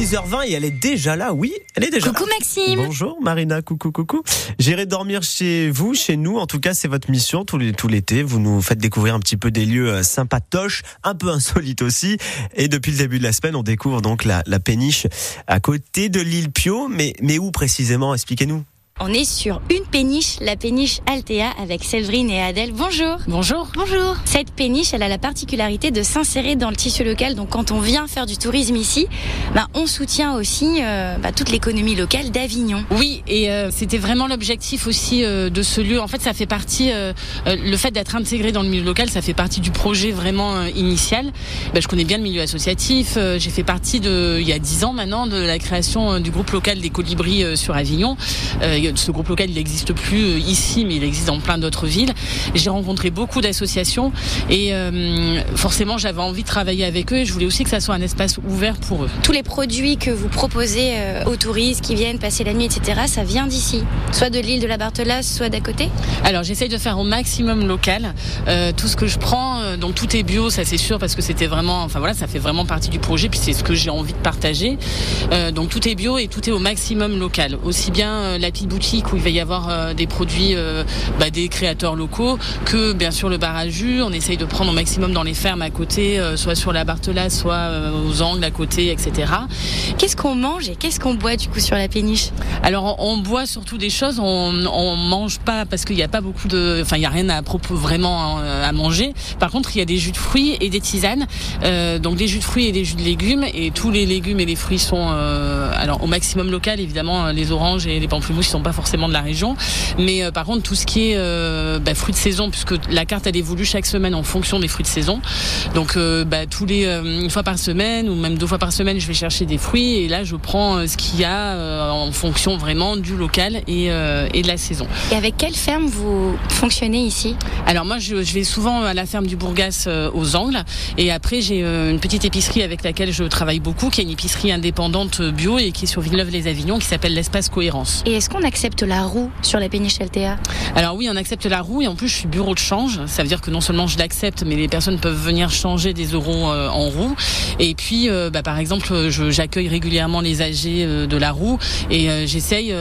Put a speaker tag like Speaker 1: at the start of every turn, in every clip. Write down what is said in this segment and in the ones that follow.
Speaker 1: 6h20 et elle est déjà là, oui, elle est déjà
Speaker 2: Coucou
Speaker 1: là.
Speaker 2: Maxime.
Speaker 1: Bonjour Marina, coucou, coucou. J'irai dormir chez vous, chez nous. En tout cas, c'est votre mission tout l'été. Vous nous faites découvrir un petit peu des lieux euh, sympatoches, un peu insolites aussi. Et depuis le début de la semaine, on découvre donc la, la péniche à côté de l'île Pio. Mais, mais où précisément? Expliquez-nous.
Speaker 2: On est sur une péniche, la péniche Altea avec Séverine et Adèle. Bonjour.
Speaker 3: Bonjour.
Speaker 2: Bonjour. Cette péniche, elle a la particularité de s'insérer dans le tissu local. Donc quand on vient faire du tourisme ici, bah, on soutient aussi euh, bah, toute l'économie locale d'Avignon.
Speaker 3: Oui, et euh, c'était vraiment l'objectif aussi euh, de ce lieu. En fait, ça fait partie, euh, euh, le fait d'être intégré dans le milieu local, ça fait partie du projet vraiment euh, initial. Ben, je connais bien le milieu associatif. euh, J'ai fait partie de, il y a dix ans maintenant, de la création euh, du groupe local des colibris euh, sur Avignon. Ce groupe local, il n'existe plus euh, ici, mais il existe dans plein d'autres villes. J'ai rencontré beaucoup d'associations et euh, forcément, j'avais envie de travailler avec eux. Et je voulais aussi que ça soit un espace ouvert pour eux.
Speaker 2: Tous les produits que vous proposez euh, aux touristes qui viennent passer la nuit, etc., ça vient d'ici. Soit de l'île de la Barthelasse, soit d'à côté?
Speaker 3: Alors j'essaye de faire au maximum local. Euh, tout ce que je prends, donc tout est bio, ça c'est sûr parce que c'était vraiment, enfin voilà, ça fait vraiment partie du projet puis c'est ce que j'ai envie de partager. Euh, donc tout est bio et tout est au maximum local. Aussi bien la petite boutique où il va y avoir euh, des produits euh, bah, des créateurs locaux que bien sûr le bar à jus. On essaye de prendre au maximum dans les fermes à côté, euh, soit sur la Barthelasse, soit aux angles à côté, etc.
Speaker 2: Qu'est-ce qu'on mange et qu'est-ce qu'on boit du coup sur la péniche?
Speaker 3: Alors on, on boit surtout des choses, on, on mange pas parce qu'il n'y a pas beaucoup de, enfin il y a rien à propos vraiment euh, à manger. Par contre il y a des jus de fruits et des tisanes, Euh, donc des jus de fruits et des jus de légumes et tous les légumes et les fruits sont euh, alors au maximum local évidemment les oranges et les pamplemousses ils sont pas forcément de la région, mais euh, par contre tout ce qui est euh, bah, fruits de saison puisque la carte elle évolue chaque semaine en fonction des fruits de saison, donc euh, bah, tous les euh, une fois par semaine ou même deux fois par semaine je vais chercher des fruits et là je prends ce qu'il y a en fonction vraiment du local et, et de la saison.
Speaker 2: Et avec quelle ferme vous fonctionnez ici?
Speaker 3: Alors moi je, je vais souvent à la ferme du Bourgas aux Angles et après j'ai une petite épicerie avec laquelle je travaille beaucoup qui est une épicerie indépendante bio et qui est sur Villeneuve-les-Avignon qui s'appelle l'espace Cohérence.
Speaker 2: Et est-ce qu'on accepte la roue sur la péniche Altea
Speaker 3: Alors oui, on accepte la roue et en plus je suis bureau de change. Ça veut dire que non seulement je l'accepte, mais les personnes peuvent venir changer des euros euh, en roue. Et puis, euh, bah, par exemple, j'accueille régulièrement les âgés euh, de la roue et j'essaye,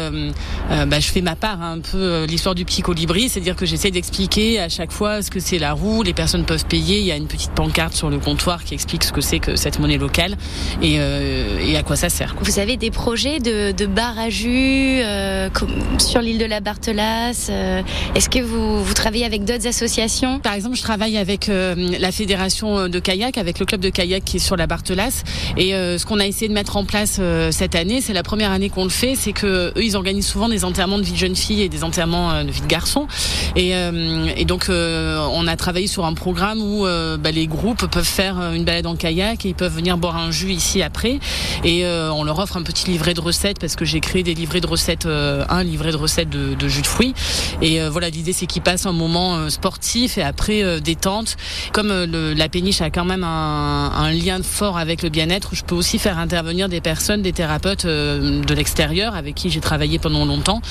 Speaker 3: bah, je fais ma part hein, un peu l'histoire du petit colibri, c'est-à-dire que j'essaye d'expliquer à chaque fois ce que c'est la roue. Les personnes peuvent payer. Il y a une petite pancarte sur le comptoir qui explique ce que c'est que cette monnaie locale et, et à quoi ça sert. quoi.
Speaker 2: Vous avez des projets de, de bar à jus euh, sur l'île de la Barthelasse euh, Est-ce que vous, vous travaillez avec d'autres associations?
Speaker 3: Par exemple, je travaille avec euh, la fédération de kayak, avec le club de kayak qui est sur la Barthelasse. Et euh, ce qu'on a essayé de mettre en place cette année, c'est la première année qu'on le fait, c'est que eux, ils organisent souvent des enterrements de vie de jeunes filles et des enterrements de vie de garçons. Et, et donc, on a travaillé sur un programme où bah, les groupes peuvent faire une balade en kayak et ils peuvent venir boire un jus ici après. Et on leur offre un petit livret de recettes parce que j'ai créé des livrets de recettes, un livret de recettes de, jus de fruits. Et euh, voilà, l'idée c'est qu'ils passent un moment euh, sportif et après euh, détente. Comme la péniche a quand même un, un lien fort avec le bien-être, je peux aussi faire intervenir des personnes, des thérapeutes de l'extérieur avec qui j'ai travaillé pendant longtemps.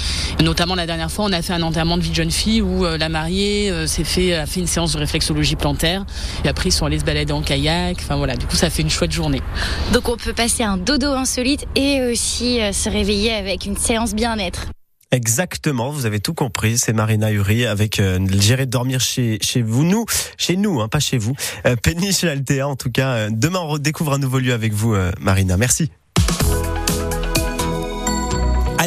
Speaker 3: Notamment la dernière fois, on a fait un enterrement de vie de jeune fille où la mariée s'est fait a fait une séance de réflexologie plantaire. Et après ils sont allés se balader en kayak. Enfin voilà, du coup ça fait une chouette journée.
Speaker 2: Donc on peut passer un dodo insolite et aussi se réveiller avec une séance bien-être.
Speaker 1: Exactement, vous avez tout compris. C'est Marina Uri avec euh, J'irai dormir chez chez vous, nous, chez nous, hein, pas chez vous. Euh, Péniche Altea, en tout cas. euh, demain, on redécouvre un nouveau lieu avec vous, euh, Marina. Merci.